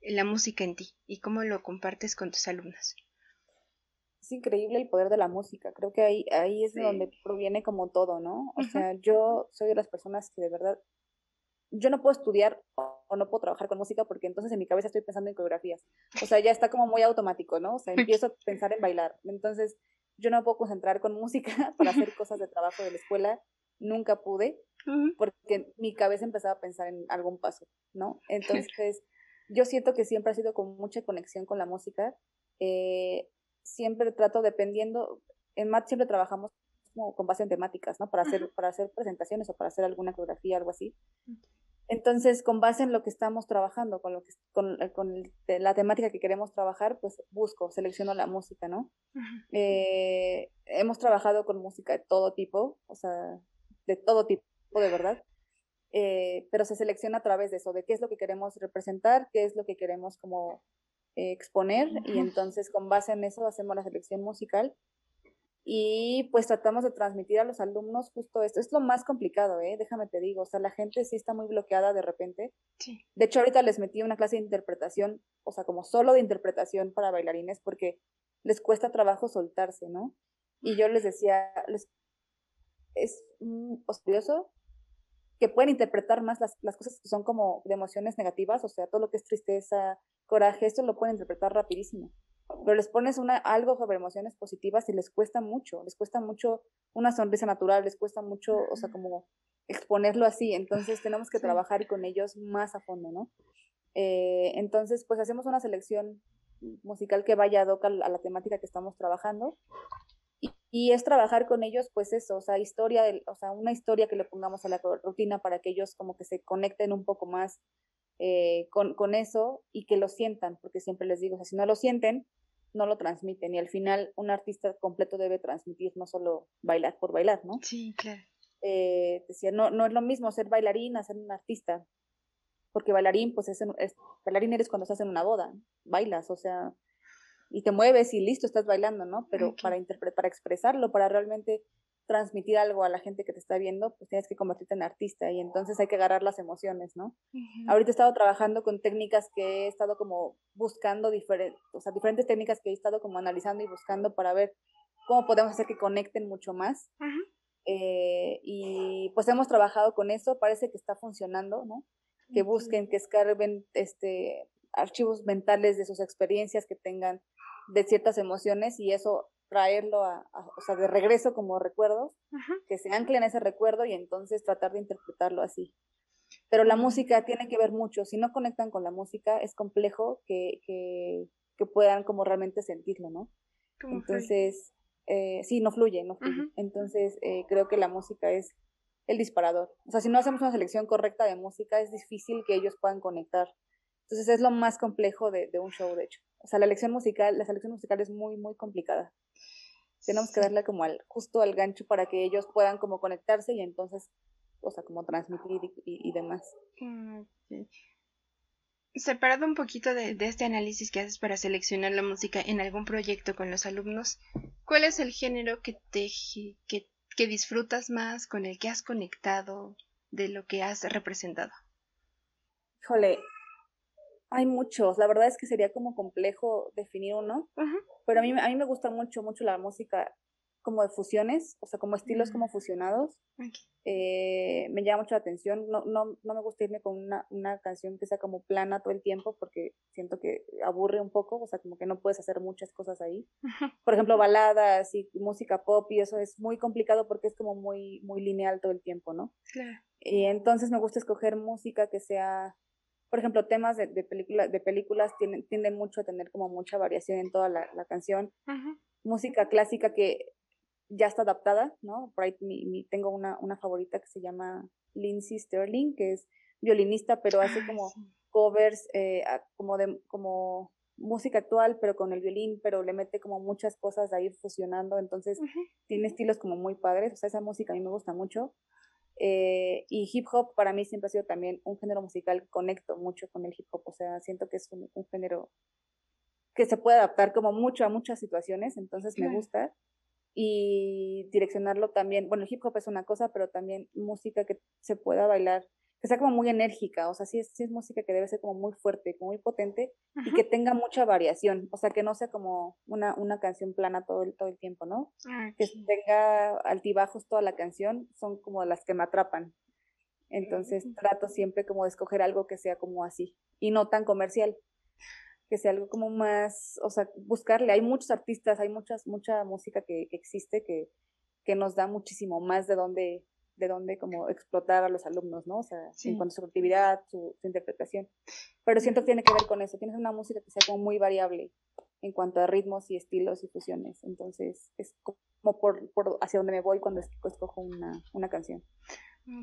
la música en ti y cómo lo compartes con tus alumnos. Es increíble el poder de la música, creo que ahí, ahí es de donde proviene como todo, ¿no? O sea, yo soy de las personas que de verdad, yo no puedo estudiar o no puedo trabajar con música porque entonces en mi cabeza estoy pensando en coreografías. O sea, ya está como muy automático, ¿no? O sea, empiezo a pensar en bailar. Entonces, yo no puedo concentrar con música para hacer cosas de trabajo de la escuela, nunca pude, porque mi cabeza empezaba a pensar en algún paso, ¿no? Entonces, yo siento que siempre ha sido con mucha conexión con la música. Eh, siempre trato, dependiendo, en MAT siempre trabajamos como con base en temáticas, ¿no? Para hacer, para hacer presentaciones o para hacer alguna coreografía, algo así. Entonces, con base en lo que estamos trabajando, con, lo que, con, con la temática que queremos trabajar, pues busco, selecciono la música, ¿no? Eh, hemos trabajado con música de todo tipo, o sea, de todo tipo, de verdad. Eh, pero se selecciona a través de eso, de qué es lo que queremos representar, qué es lo que queremos como eh, exponer, y entonces con base en eso hacemos la selección musical y pues tratamos de transmitir a los alumnos justo esto. Es lo más complicado, ¿eh? Déjame te digo, o sea, la gente sí está muy bloqueada de repente. De hecho, ahorita les metí una clase de interpretación, o sea, como solo de interpretación para bailarines, porque les cuesta trabajo soltarse, ¿no? Y yo les decía, les, es curioso que pueden interpretar más las, las cosas que son como de emociones negativas, o sea, todo lo que es tristeza, coraje, esto lo pueden interpretar rapidísimo. Pero les pones una, algo sobre emociones positivas y les cuesta mucho, les cuesta mucho una sonrisa natural, les cuesta mucho, o sea, como exponerlo así, entonces tenemos que trabajar con ellos más a fondo, ¿no? Eh, entonces, pues hacemos una selección musical que vaya a a la temática que estamos trabajando y, es trabajar con ellos, pues eso, o sea, historia, o sea, una historia que le pongamos a la rutina para que ellos como que se conecten un poco más eh, con, con, eso y que lo sientan, porque siempre les digo, o sea, si no lo sienten, no lo transmiten y al final un artista completo debe transmitir, no solo bailar por bailar, ¿no? Sí, claro. Eh, decía, no, no es lo mismo ser bailarín a ser un artista, porque bailarín, pues es, es bailarín eres cuando estás en una boda, bailas, o sea, y te mueves y listo, estás bailando, ¿no? Pero para, para expresarlo, para realmente transmitir algo a la gente que te está viendo, pues tienes que convertirte en artista y entonces hay que agarrar las emociones, ¿no? Ahorita he estado trabajando con técnicas que he estado como buscando diferentes, o sea, diferentes técnicas que he estado como analizando y buscando para ver cómo podemos hacer que conecten mucho más. Eh, y pues hemos trabajado con eso, parece que está funcionando, ¿no? Que busquen, que escarben este, archivos mentales de sus experiencias que tengan de ciertas emociones y eso traerlo a, o sea, de regreso como recuerdos, que se anclen a ese recuerdo y entonces tratar de interpretarlo así. Pero la música tiene que ver mucho, si no conectan con la música es complejo que, que, que puedan como realmente sentirlo, ¿no? Entonces, eh, sí, no fluye, no fluye. Entonces, eh, creo que la música es el disparador. O sea, si no hacemos una selección correcta de música, es difícil que ellos puedan conectar. Entonces, es lo más complejo de, de un show, de hecho. O sea, la elección musical, la selección musical es muy, muy complicada tenemos que darle como al, justo al gancho para que ellos puedan como conectarse y entonces, o sea, como transmitir y, demás. Mm, Separado un poquito de, este análisis que haces para seleccionar la música en algún proyecto con los alumnos, ¿cuál es el género que te que, que disfrutas más, con el que has conectado, de lo que has representado? Híjole, hay muchos, la verdad es que sería como complejo definir uno, pero a mí, a mí me gusta mucho, mucho la música como de fusiones, o sea, como estilos como fusionados. Eh, me llama mucho la atención. No, no, no me gusta irme con una, una, canción que sea como plana todo el tiempo porque siento que aburre un poco, o sea, como que no puedes hacer muchas cosas ahí. Por ejemplo, baladas y música pop y eso es muy complicado porque es como muy, muy lineal todo el tiempo, ¿no? Y entonces me gusta escoger música que sea por ejemplo, temas de, de, de películas tienen, tienden mucho a tener como mucha variación en toda la, canción. Música clásica que ya está adaptada, ¿no? Por ahí mi, tengo una, una favorita que se llama Lindsay Sterling, que es violinista, pero hace como covers eh, como de como música actual, pero con el violín, pero le mete como muchas cosas ahí fusionando, entonces tiene estilos como muy padres, o sea, esa música a mí me gusta mucho. Eh, y hip hop para mí siempre ha sido también un género musical, conecto mucho con el hip hop, o sea, siento que es un, género que se puede adaptar como mucho a muchas situaciones, entonces me gusta. Y direccionarlo también, bueno, el hip hop es una cosa, pero también música que se pueda bailar, que sea como muy enérgica, o sea, sí es, sí es música que debe ser como muy fuerte, como muy potente y que tenga mucha variación, o sea, que no sea como una, una canción plana todo el, todo el tiempo, ¿no? Que tenga altibajos toda la canción, son como las que me atrapan. Entonces trato siempre como de escoger algo que sea como así y no tan comercial, que sea algo como más, o sea, buscarle, hay muchos artistas, hay muchas, mucha música que, que existe que, que nos da muchísimo más de dónde de dónde como explotar a los alumnos, ¿no? O sea, en cuanto a su actividad, su, interpretación. Pero siento que tiene que ver con eso, tienes una música que sea como muy variable en cuanto a ritmos y estilos y fusiones. Entonces, es como por, por hacia donde me voy cuando escojo una, una canción.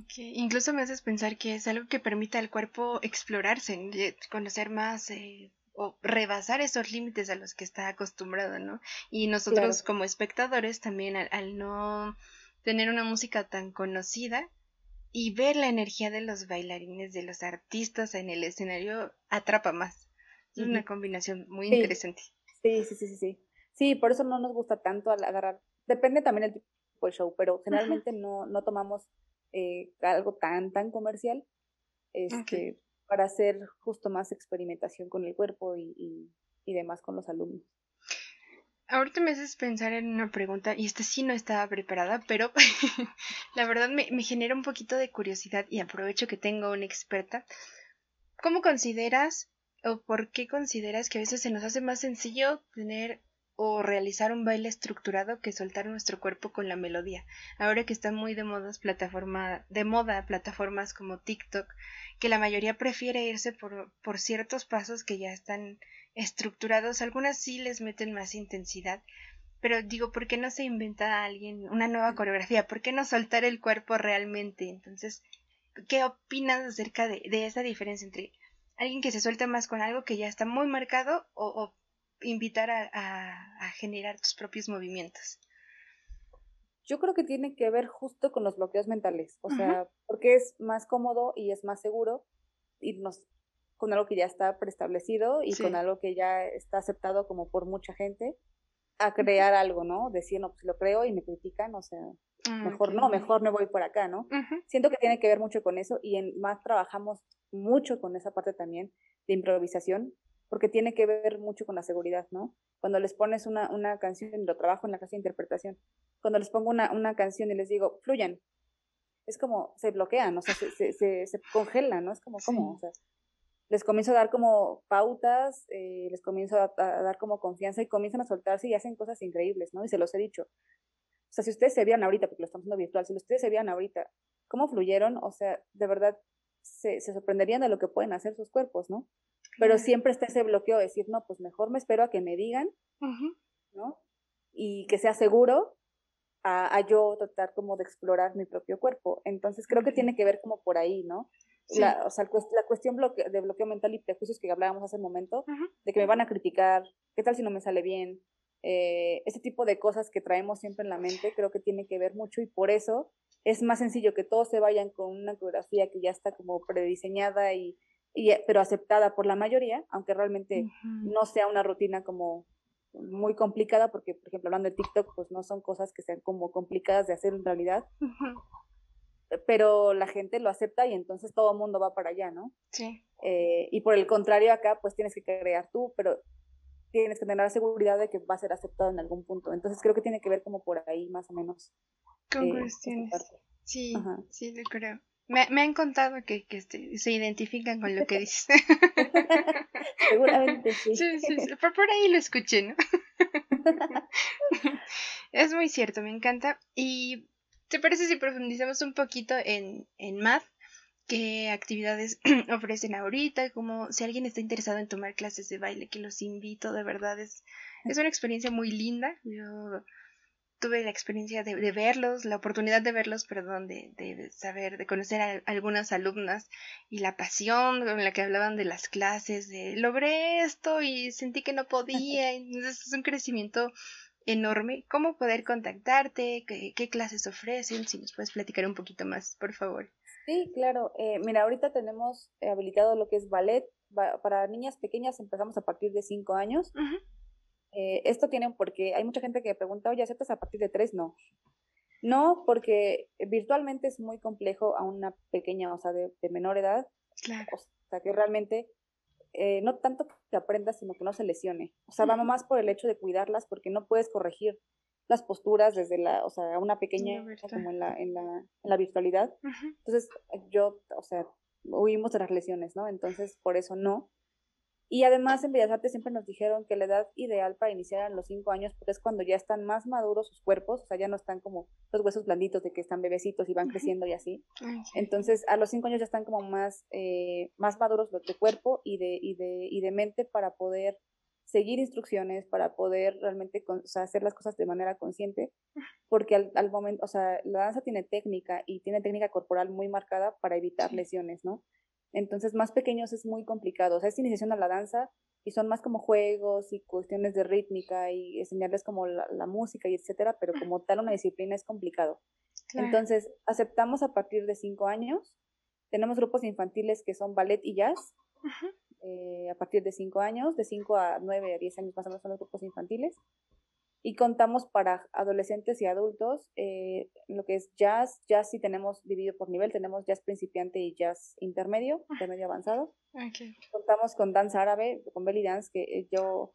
Okay. Incluso me haces pensar que es algo que permite al cuerpo explorarse, conocer más eh, o rebasar esos límites a los que está acostumbrado, ¿no? Y nosotros como espectadores también al no tener una música tan conocida y ver la energía de los bailarines, de los artistas en el escenario, atrapa más. Es una combinación muy interesante. Sí, sí, sí, sí, sí. Sí, por eso no nos gusta tanto agarrar. Depende también del tipo de show, pero generalmente no, no tomamos eh, algo tan, tan comercial este, para hacer justo más experimentación con el cuerpo y, y, y demás con los alumnos. Ahorita me haces pensar en una pregunta, y esta sí no estaba preparada, pero la verdad me, me, genera un poquito de curiosidad y aprovecho que tengo una experta. ¿Cómo consideras o por qué consideras que a veces se nos hace más sencillo tener o realizar un baile estructurado que soltar nuestro cuerpo con la melodía? Ahora que están muy de modas plataforma, de moda plataformas como TikTok, que la mayoría prefiere irse por, por ciertos pasos que ya están estructurados, algunas sí les meten más intensidad, pero digo, ¿por qué no se inventa a alguien una nueva coreografía? ¿Por qué no soltar el cuerpo realmente? Entonces, ¿qué opinas acerca de, esa diferencia entre alguien que se suelta más con algo que ya está muy marcado o, invitar a, a, generar tus propios movimientos? Yo creo que tiene que ver justo con los bloqueos mentales, o sea, porque es más cómodo y es más seguro irnos con algo que ya está preestablecido y con algo que ya está aceptado como por mucha gente, a crear algo, ¿no? Decir, no, pues lo creo y me critican, o sea, ah, mejor no, mejor me voy por acá, ¿no? Siento que tiene que ver mucho con eso y en más trabajamos mucho con esa parte también de improvisación, porque tiene que ver mucho con la seguridad, ¿no? Cuando les pones una, una canción, lo trabajo en la clase de interpretación, cuando les pongo una, una canción y les digo, fluyan, es como, se bloquean, o sea, se, se, se, congelan, ¿no? Es como, ¿cómo? O sea, les comienzo a dar como pautas, eh, les comienzo a, dar como confianza y comienzan a soltarse y hacen cosas increíbles, ¿no? Y se los he dicho. O sea, si ustedes se vean ahorita, porque lo estamos haciendo virtual, si ustedes se vean ahorita, cómo fluyeron, o sea, de verdad se, se sorprenderían de lo que pueden hacer sus cuerpos, ¿no? Pero siempre está ese bloqueo de decir, no, pues mejor me espero a que me digan, ¿no? Y que sea seguro a, a, yo tratar como de explorar mi propio cuerpo. Entonces creo que tiene que ver como por ahí, ¿no? La, o sea, la cuestión de bloqueo mental y prejuicios que hablábamos hace un momento, de que me van a criticar, qué tal si no me sale bien, eh, ese tipo de cosas que traemos siempre en la mente, creo que tiene que ver mucho y por eso es más sencillo que todos se vayan con una coreografía que ya está como prediseñada y, y pero aceptada por la mayoría, aunque realmente no sea una rutina como muy complicada, porque por ejemplo hablando de TikTok, pues no son cosas que sean como complicadas de hacer en realidad, pero la gente lo acepta y entonces todo el mundo va para allá, ¿no? Sí. Eh, y por el contrario acá, pues tienes que crear tú, pero tienes que tener la seguridad de que va a ser aceptado en algún punto. Entonces creo que tiene que ver como por ahí más o menos. Con eh, cuestiones. Sí, sí, lo creo. Me, me han contado que, que este, se identifican con lo que dices. Seguramente sí. Sí, sí, sí. Por, por ahí lo escuché, ¿no? es muy cierto, me encanta. Y ¿Te parece si profundizamos un poquito en, en math? ¿Qué actividades ofrecen ahorita? Como si alguien está interesado en tomar clases de baile, que los invito, de verdad es, es una experiencia muy linda. Yo tuve la experiencia de, verlos, la oportunidad de verlos, perdón, de, de saber, de conocer a algunas alumnas y la pasión con la que hablaban de las clases, de logré esto y sentí que no podía. Entonces es un crecimiento enorme. ¿Cómo poder contactarte? ¿Qué, clases ofrecen? Si nos puedes platicar un poquito más, por favor. Sí, claro. Eh, mira, ahorita tenemos habilitado lo que es ballet. Para niñas pequeñas empezamos a partir de 5 años. Eh, esto tiene porque hay mucha gente que pregunta, oye, ¿aceptas a partir de 3? No. No, porque virtualmente es muy complejo a una pequeña, o sea, de, menor edad. Claro. O sea, que realmente eh, no tanto que aprenda, sino que no se lesione. O sea, vamos más por el hecho de cuidarlas porque no puedes corregir las posturas desde la, o sea, una pequeña, como en la, en la, en la virtualidad. Entonces, yo, o sea, huimos de las lesiones, ¿no? Entonces, por eso no. Y además en Bellas Artes siempre nos dijeron que la edad ideal para iniciar eran los cinco años, porque es cuando ya están más maduros sus cuerpos, o sea, ya no están como los huesos blanditos de que están bebecitos y van creciendo y así. Entonces, a los cinco años ya están como más, eh, más maduros de cuerpo y de, y, de, y de mente para poder seguir instrucciones para poder realmente hacer las cosas de manera consciente, porque al, momento, o sea, la danza tiene técnica y tiene técnica corporal muy marcada para evitar lesiones, ¿no? Entonces, más pequeños es muy complicado, o sea, es iniciación a la danza y son más como juegos y cuestiones de rítmica y enseñarles como la, música y etcétera, pero como tal una disciplina es complicado. Entonces, aceptamos a partir de cinco años, tenemos grupos infantiles que son ballet y jazz, eh, a partir de 5 años, de 5 a 9 a 10 años más o menos son los grupos infantiles. Y contamos para adolescentes y adultos eh, lo que es jazz. Jazz sí tenemos dividido por nivel, tenemos jazz principiante y jazz intermedio, intermedio avanzado. Contamos con danza árabe, con belly dance, que eh, yo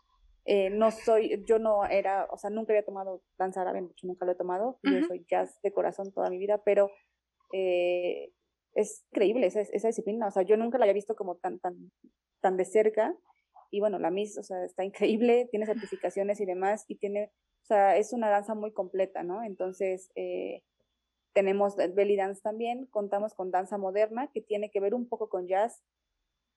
no soy, yo no era, o sea, nunca había tomado danza árabe, nunca lo he tomado. Yo soy jazz de corazón toda mi vida, pero es increíble esa, esa, disciplina. O sea, yo nunca la había visto como tan, tan, tan de cerca. Y bueno, la Miss, o sea, está increíble, tiene certificaciones y demás, y tiene, o sea, es una danza muy completa, ¿no? Entonces, eh, tenemos belly dance también, contamos con danza moderna, que tiene que ver un poco con jazz,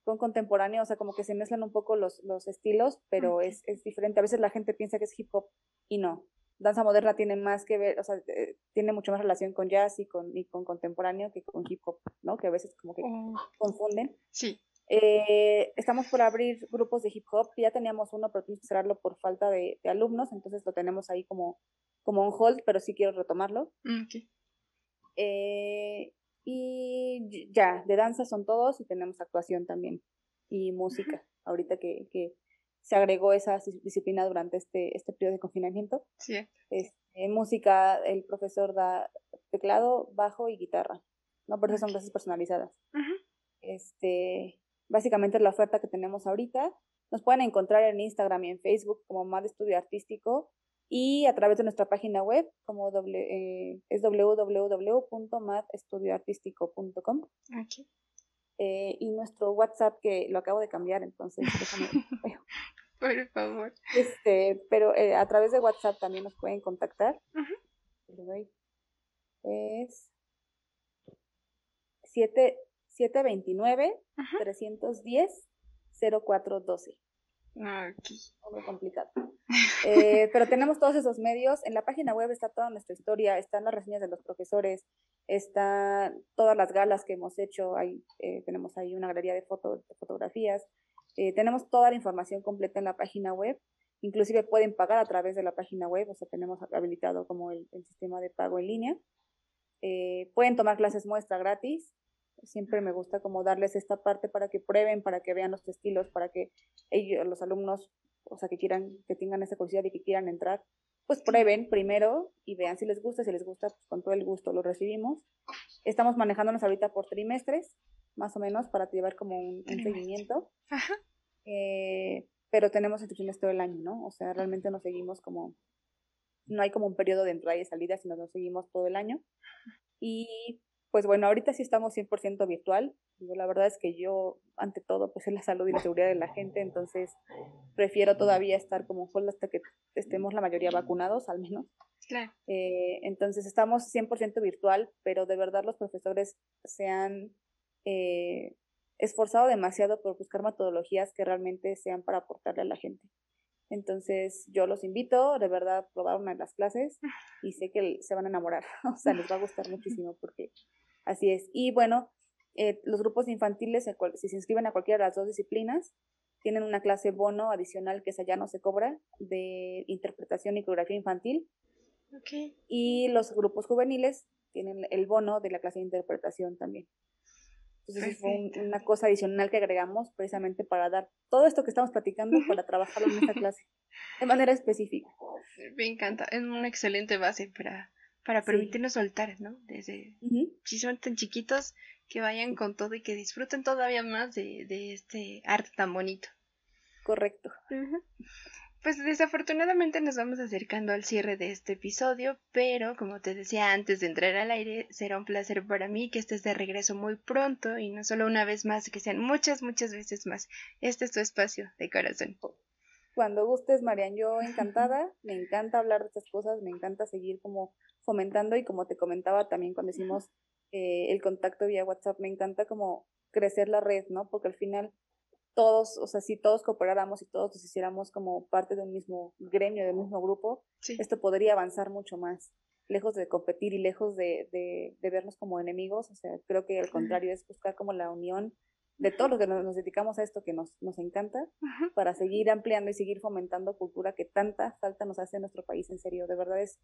con contemporáneo, o sea, como que se mezclan un poco los, los estilos, pero es, es diferente. A veces la gente piensa que es hip hop y no. Danza moderna tiene más que ver, o sea, eh, tiene mucho más relación con jazz y con, y con contemporáneo que con hip hop, ¿no? Que a veces como que oh. confunden. Sí. Eh, estamos por abrir grupos de hip hop, ya teníamos uno, pero tuvimos que cerrarlo por falta de, alumnos, entonces lo tenemos ahí como, como on hold, pero sí quiero retomarlo. Mm, eh, y ya, de danza son todos y tenemos actuación también y música, ahorita que, que, se agregó esa disciplina durante este, este periodo de confinamiento. Sí. en música, el profesor da teclado, bajo y guitarra, ¿no? Por eso son clases personalizadas. Este, Básicamente es la oferta que tenemos ahorita. Nos pueden encontrar en Instagram y en Facebook como MAD Estudio Artístico y a través de nuestra página web como doble, eh, es www.madestudioartístico.com. Eh, y nuestro WhatsApp que lo acabo de cambiar, entonces déjame Por favor. Este, pero eh, a través de WhatsApp también nos pueden contactar. Es 7 729-310-0412. Aquí. Muy complicado. Eh, pero tenemos todos esos medios. En la página web está toda nuestra historia, están las reseñas de los profesores, están todas las galas que hemos hecho. Ahí, eh, tenemos ahí una galería de, fotografías. Eh, tenemos toda la información completa en la página web. Inclusive pueden pagar a través de la página web, o sea, tenemos habilitado como el, el sistema de pago en línea. pueden tomar clases muestra gratis siempre me gusta como darles esta parte para que prueben, para que vean los estilos, para que ellos, los alumnos, o sea, que quieran, que tengan esa curiosidad y que quieran entrar, pues prueben primero y vean si les gusta, si les gusta, pues con todo el gusto lo recibimos. Estamos manejándonos ahorita por trimestres, más o menos, para llevar como un, seguimiento. Eh, pero tenemos inscripciones todo el año, ¿no? O sea, realmente nos seguimos como, no hay como un periodo de entrada y salida, sino nos seguimos todo el año. Y pues bueno, ahorita sí estamos 100% virtual. la verdad es que yo, ante todo, pues es la salud y la seguridad de la gente, entonces prefiero todavía estar como full hasta que estemos la mayoría vacunados, al menos. Claro. Eh, entonces estamos 100% virtual, pero de verdad los profesores se han eh, esforzado demasiado por buscar metodologías que realmente sean para aportarle a la gente. Entonces yo los invito, de verdad, a probar una de las clases y sé que se van a enamorar, o sea, les va a gustar muchísimo porque así es. Y bueno, eh, los grupos infantiles, si se inscriben a cualquiera de las dos disciplinas, tienen una clase bono adicional que esa ya no se cobra de interpretación y coreografía infantil. Okay. Y los grupos juveniles tienen el bono de la clase de interpretación también. Entonces fue una cosa adicional que agregamos precisamente para dar todo esto que estamos platicando para trabajarlo en esta clase de manera específica. Me encanta, es una excelente base para, para permitirnos soltar, ¿no? Desde si son tan chiquitos, que vayan con todo y que disfruten todavía más de, de este arte tan bonito. Correcto. Pues desafortunadamente nos vamos acercando al cierre de este episodio, pero como te decía antes de entrar al aire, será un placer para mí que estés de regreso muy pronto y no solo una vez más, que sean muchas, muchas veces más. Este es tu espacio de corazón. Cuando gustes, Marian, yo encantada, me encanta hablar de estas cosas, me encanta seguir como fomentando y como te comentaba también cuando hicimos eh, el contacto vía WhatsApp, me encanta como crecer la red, ¿no? Porque al final todos, o sea, si todos cooperáramos y todos nos hiciéramos como parte de un mismo gremio, del mismo grupo, esto podría avanzar mucho más, lejos de competir y lejos de, de, de vernos como enemigos, o sea, creo que al contrario es buscar como la unión de todos los que nos, dedicamos a esto que nos, nos encanta, para seguir ampliando y seguir fomentando cultura que tanta falta nos hace en nuestro país, en serio, de verdad es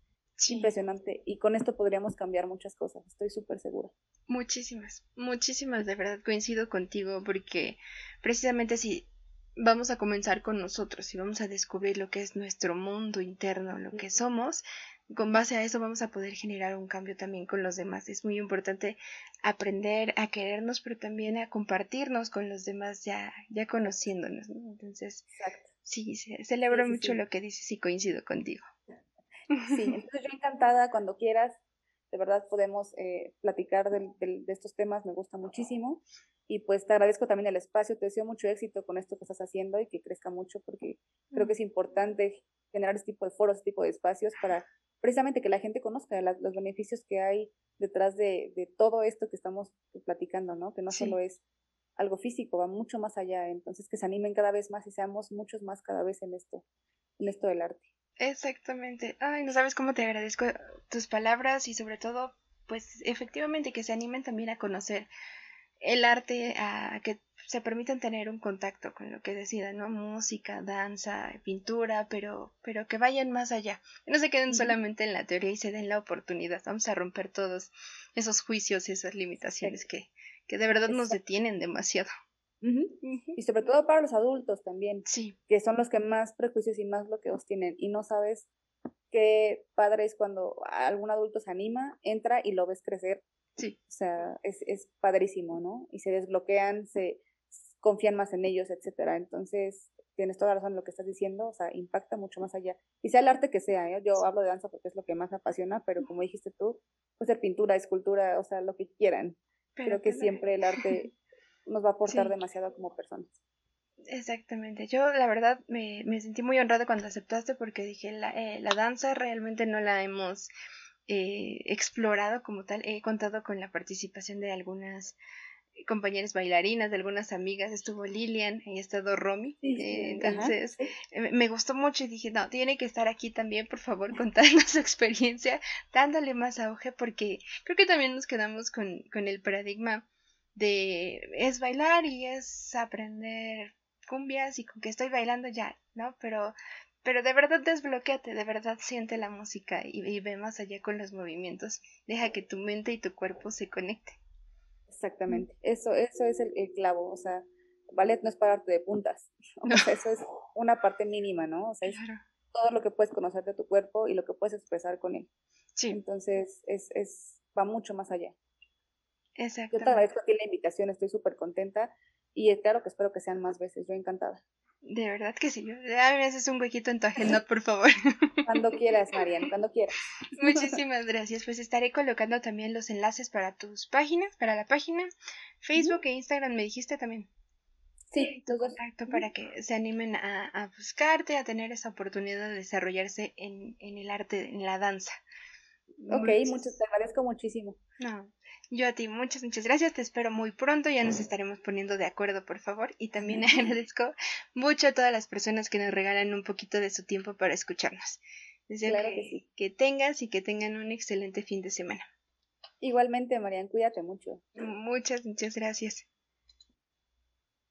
impresionante. Y con esto podríamos cambiar muchas cosas, estoy súper segura. Muchísimas, muchísimas, de verdad coincido contigo porque precisamente si vamos a comenzar con nosotros y vamos a descubrir lo que es nuestro mundo interno, lo que somos, con base a eso vamos a poder generar un cambio también con los demás. Es muy importante aprender a querernos, pero también a compartirnos con los demás ya, ya conociéndonos, ¿no? Entonces, sí, celebro mucho lo que dices y coincido contigo. Sí, entonces yo encantada cuando quieras, de verdad podemos eh, platicar de, de estos temas, me gusta muchísimo. Y pues te agradezco también el espacio, te deseo mucho éxito con esto que estás haciendo y que crezca mucho porque creo que es importante generar este tipo de foros, este tipo de espacios para precisamente que la gente conozca los beneficios que hay detrás de, todo esto que estamos platicando, ¿no? Que no solo es algo físico, va mucho más allá. Entonces, que se animen cada vez más y seamos muchos más cada vez en esto, en esto del arte. Exactamente. Ay, no sabes cómo te agradezco tus palabras y sobre todo, pues efectivamente que se animen también a conocer el arte, a que se permitan tener un contacto con lo que decidan, ¿no? Música, danza, pintura, pero, pero que vayan más allá. no se queden solamente en la teoría y se den la oportunidad. Vamos a romper todos esos juicios y esas limitaciones que, que de verdad nos detienen demasiado. Y sobre todo para los adultos también, sí. que son los que más prejuicios y más bloqueos tienen. Y no sabes qué padre es cuando algún adulto se anima, entra y lo ves crecer. Sí. O sea, es, es padrísimo, ¿no? Y se desbloquean, se, confían más en ellos, etcétera. Entonces, tienes toda la razón en lo que estás diciendo, o sea, impacta mucho más allá. Y sea el arte que sea, ¿eh? yo hablo de danza porque es lo que más me apasiona, pero como dijiste tú, puede ser pintura, escultura, o sea, lo que quieran. Creo que siempre el arte nos va a aportar demasiado como personas. Exactamente. Yo la verdad me, me sentí muy honrada cuando aceptaste porque dije, la, eh, la danza realmente no la hemos eh, explorado como tal. He contado con la participación de algunas compañeras bailarinas, de algunas amigas, estuvo Lilian y ha estado Romy. Eh, entonces, eh, me gustó mucho y dije, no, tiene que estar aquí también, por favor, contando su experiencia, dándole más auge, porque creo que también nos quedamos con, con el paradigma de es bailar y es aprender cumbias y con que estoy bailando ya, ¿no? Pero pero de verdad desbloqueate, de verdad siente la música y, y, ve más allá con los movimientos. Deja que tu mente y tu cuerpo se conecten. Exactamente, eso, eso es el, clavo, o sea, ballet no es pararte de puntas, eso es una parte mínima, ¿no? O sea, es todo lo que puedes conocer de tu cuerpo y lo que puedes expresar con él. Sí. Entonces, es, es, va mucho más allá. Exacto. Yo te agradezco a ti la invitación, estoy súper contenta y claro que espero que sean más veces, yo encantada. De verdad que sí. A me haces un huequito en tu agenda, por favor. Cuando quieras, Mariana, cuando quieras. Muchísimas gracias. Pues estaré colocando también los enlaces para tus páginas, para la página, Facebook e Instagram, me dijiste también. Sí, tu contacto para que se animen a, a, buscarte, a tener esa oportunidad de desarrollarse en, en el arte, en la danza. Ok, muchas, te agradezco muchísimo. No, yo a ti muchas, muchas gracias. Te espero muy pronto. Ya nos estaremos poniendo de acuerdo, por favor. Y también agradezco mucho a todas las personas que nos regalan un poquito de su tiempo para escucharnos. Deseo que, que tengas y que tengan un excelente fin de semana. Igualmente, Marian, cuídate mucho. Muchas, muchas gracias.